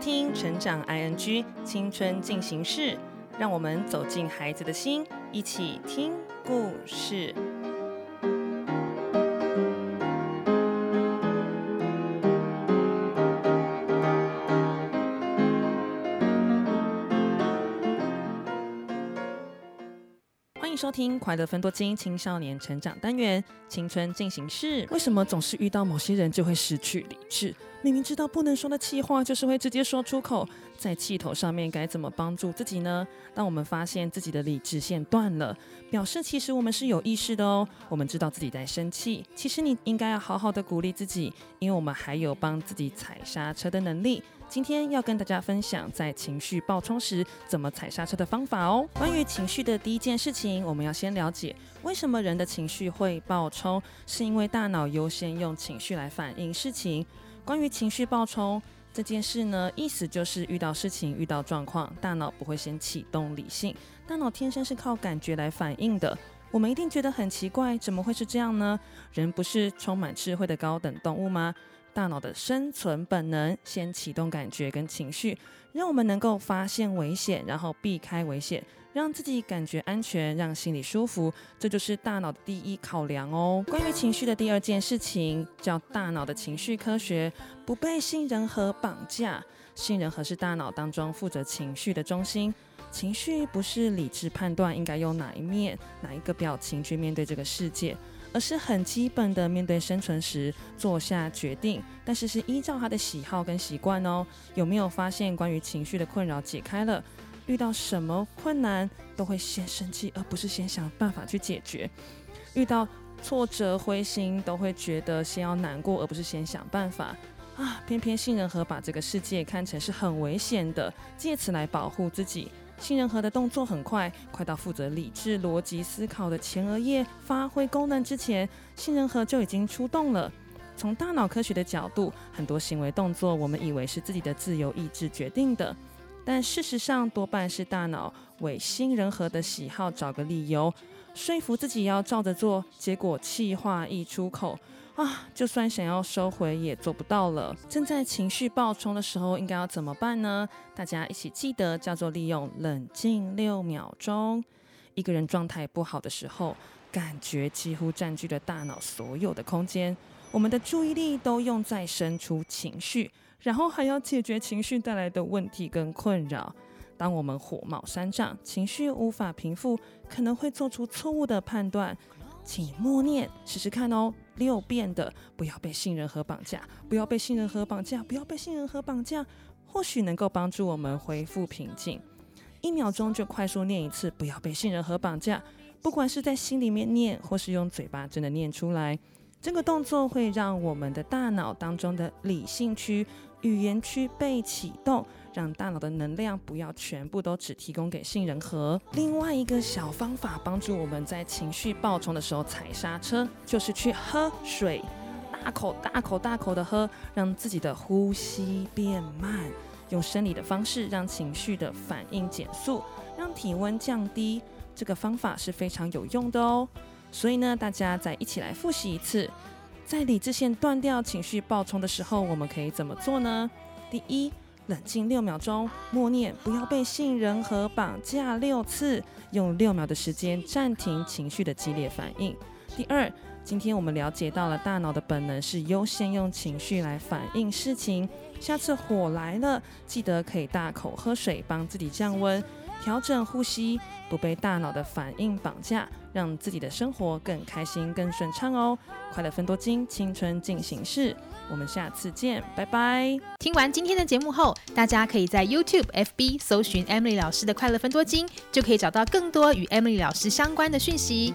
听《成长 ING 青春进行式》，让我们走进孩子的心，一起听故事。欢迎收听《快乐分多金青少年成长单元青春进行式》。为什么总是遇到某些人就会失去理智？明明知道不能说的气话，就是会直接说出口。在气头上面该怎么帮助自己呢？当我们发现自己的理智线断了，表示其实我们是有意识的哦。我们知道自己在生气，其实你应该要好好的鼓励自己，因为我们还有帮自己踩刹车的能力。今天要跟大家分享在情绪爆冲时怎么踩刹车的方法哦。关于情绪的第一件事情，我们要先了解为什么人的情绪会爆冲，是因为大脑优先用情绪来反映事情。关于情绪爆冲这件事呢，意思就是遇到事情、遇到状况，大脑不会先启动理性，大脑天生是靠感觉来反应的。我们一定觉得很奇怪，怎么会是这样呢？人不是充满智慧的高等动物吗？大脑的生存本能先启动感觉跟情绪，让我们能够发现危险，然后避开危险，让自己感觉安全，让心里舒服，这就是大脑的第一考量哦。关于情绪的第二件事情叫大脑的情绪科学，不被杏仁核绑架。杏仁核是大脑当中负责情绪的中心，情绪不是理智判断应该用哪一面、哪一个表情去面对这个世界。而是很基本的，面对生存时做下决定，但是是依照他的喜好跟习惯哦。有没有发现关于情绪的困扰解开了？遇到什么困难都会先生气，而不是先想办法去解决。遇到挫折灰心都会觉得先要难过，而不是先想办法啊。偏偏杏仁核把这个世界看成是很危险的，借此来保护自己。杏仁核的动作很快，快到负责理智逻辑思考的前额叶发挥功能之前，杏仁核就已经出动了。从大脑科学的角度，很多行为动作我们以为是自己的自由意志决定的，但事实上多半是大脑为杏仁核的喜好找个理由，说服自己要照着做，结果气话一出口。啊，就算想要收回也做不到了。正在情绪爆冲的时候，应该要怎么办呢？大家一起记得，叫做利用冷静六秒钟。一个人状态不好的时候，感觉几乎占据了大脑所有的空间，我们的注意力都用在生出情绪，然后还要解决情绪带来的问题跟困扰。当我们火冒三丈，情绪无法平复，可能会做出错误的判断。请默念试试看哦，六遍的，不要被杏仁核绑架，不要被杏仁核绑架，不要被杏仁核绑架，或许能够帮助我们恢复平静。一秒钟就快速念一次，不要被杏仁核绑架。不管是在心里面念，或是用嘴巴真的念出来，这个动作会让我们的大脑当中的理性区、语言区被启动。让大脑的能量不要全部都只提供给杏仁核。另外一个小方法，帮助我们在情绪爆冲的时候踩刹车，就是去喝水，大口大口大口的喝，让自己的呼吸变慢，用生理的方式让情绪的反应减速，让体温降低。这个方法是非常有用的哦。所以呢，大家再一起来复习一次，在理智线断掉、情绪爆冲的时候，我们可以怎么做呢？第一。冷静六秒钟，默念不要被信任和绑架六次，用六秒的时间暂停情绪的激烈反应。第二，今天我们了解到了大脑的本能是优先用情绪来反应事情。下次火来了，记得可以大口喝水，帮自己降温。调整呼吸，不被大脑的反应绑架，让自己的生活更开心、更顺畅哦！快乐分多金，青春进行式，我们下次见，拜拜！听完今天的节目后，大家可以在 YouTube、FB 搜寻 Emily 老师的快乐分多金，就可以找到更多与 Emily 老师相关的讯息。